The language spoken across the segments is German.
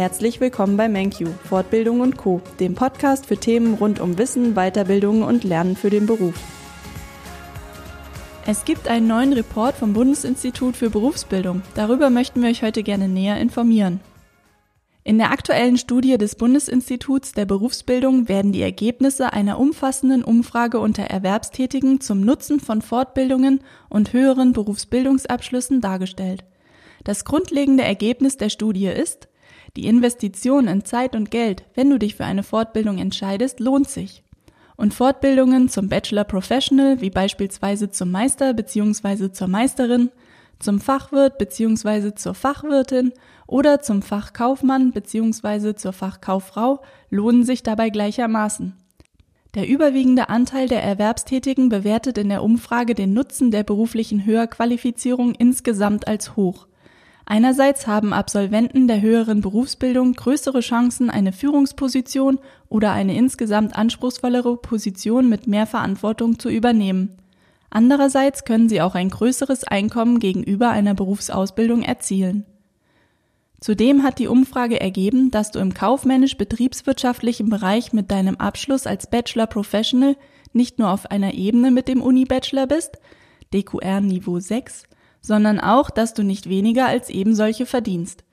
Herzlich willkommen bei MenQ, Fortbildung und Co., dem Podcast für Themen rund um Wissen, Weiterbildung und Lernen für den Beruf. Es gibt einen neuen Report vom Bundesinstitut für Berufsbildung. Darüber möchten wir euch heute gerne näher informieren. In der aktuellen Studie des Bundesinstituts der Berufsbildung werden die Ergebnisse einer umfassenden Umfrage unter Erwerbstätigen zum Nutzen von Fortbildungen und höheren Berufsbildungsabschlüssen dargestellt. Das grundlegende Ergebnis der Studie ist, die Investition in Zeit und Geld, wenn du dich für eine Fortbildung entscheidest, lohnt sich. Und Fortbildungen zum Bachelor Professional, wie beispielsweise zum Meister bzw. zur Meisterin, zum Fachwirt bzw. zur Fachwirtin oder zum Fachkaufmann bzw. zur Fachkauffrau lohnen sich dabei gleichermaßen. Der überwiegende Anteil der Erwerbstätigen bewertet in der Umfrage den Nutzen der beruflichen Höherqualifizierung insgesamt als hoch. Einerseits haben Absolventen der höheren Berufsbildung größere Chancen, eine Führungsposition oder eine insgesamt anspruchsvollere Position mit mehr Verantwortung zu übernehmen. Andererseits können sie auch ein größeres Einkommen gegenüber einer Berufsausbildung erzielen. Zudem hat die Umfrage ergeben, dass du im kaufmännisch-betriebswirtschaftlichen Bereich mit deinem Abschluss als Bachelor Professional nicht nur auf einer Ebene mit dem Uni-Bachelor bist, DQR Niveau 6, sondern auch, dass du nicht weniger als eben solche verdienst.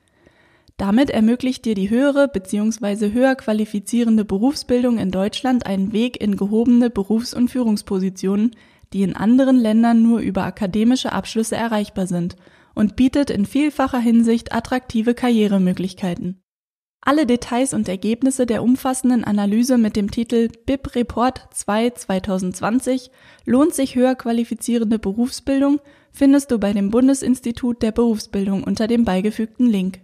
Damit ermöglicht dir die höhere bzw. höher qualifizierende Berufsbildung in Deutschland einen Weg in gehobene Berufs- und Führungspositionen, die in anderen Ländern nur über akademische Abschlüsse erreichbar sind und bietet in vielfacher Hinsicht attraktive Karrieremöglichkeiten. Alle Details und Ergebnisse der umfassenden Analyse mit dem Titel BIP Report 2 2020 lohnt sich höher qualifizierende Berufsbildung findest du bei dem Bundesinstitut der Berufsbildung unter dem beigefügten Link.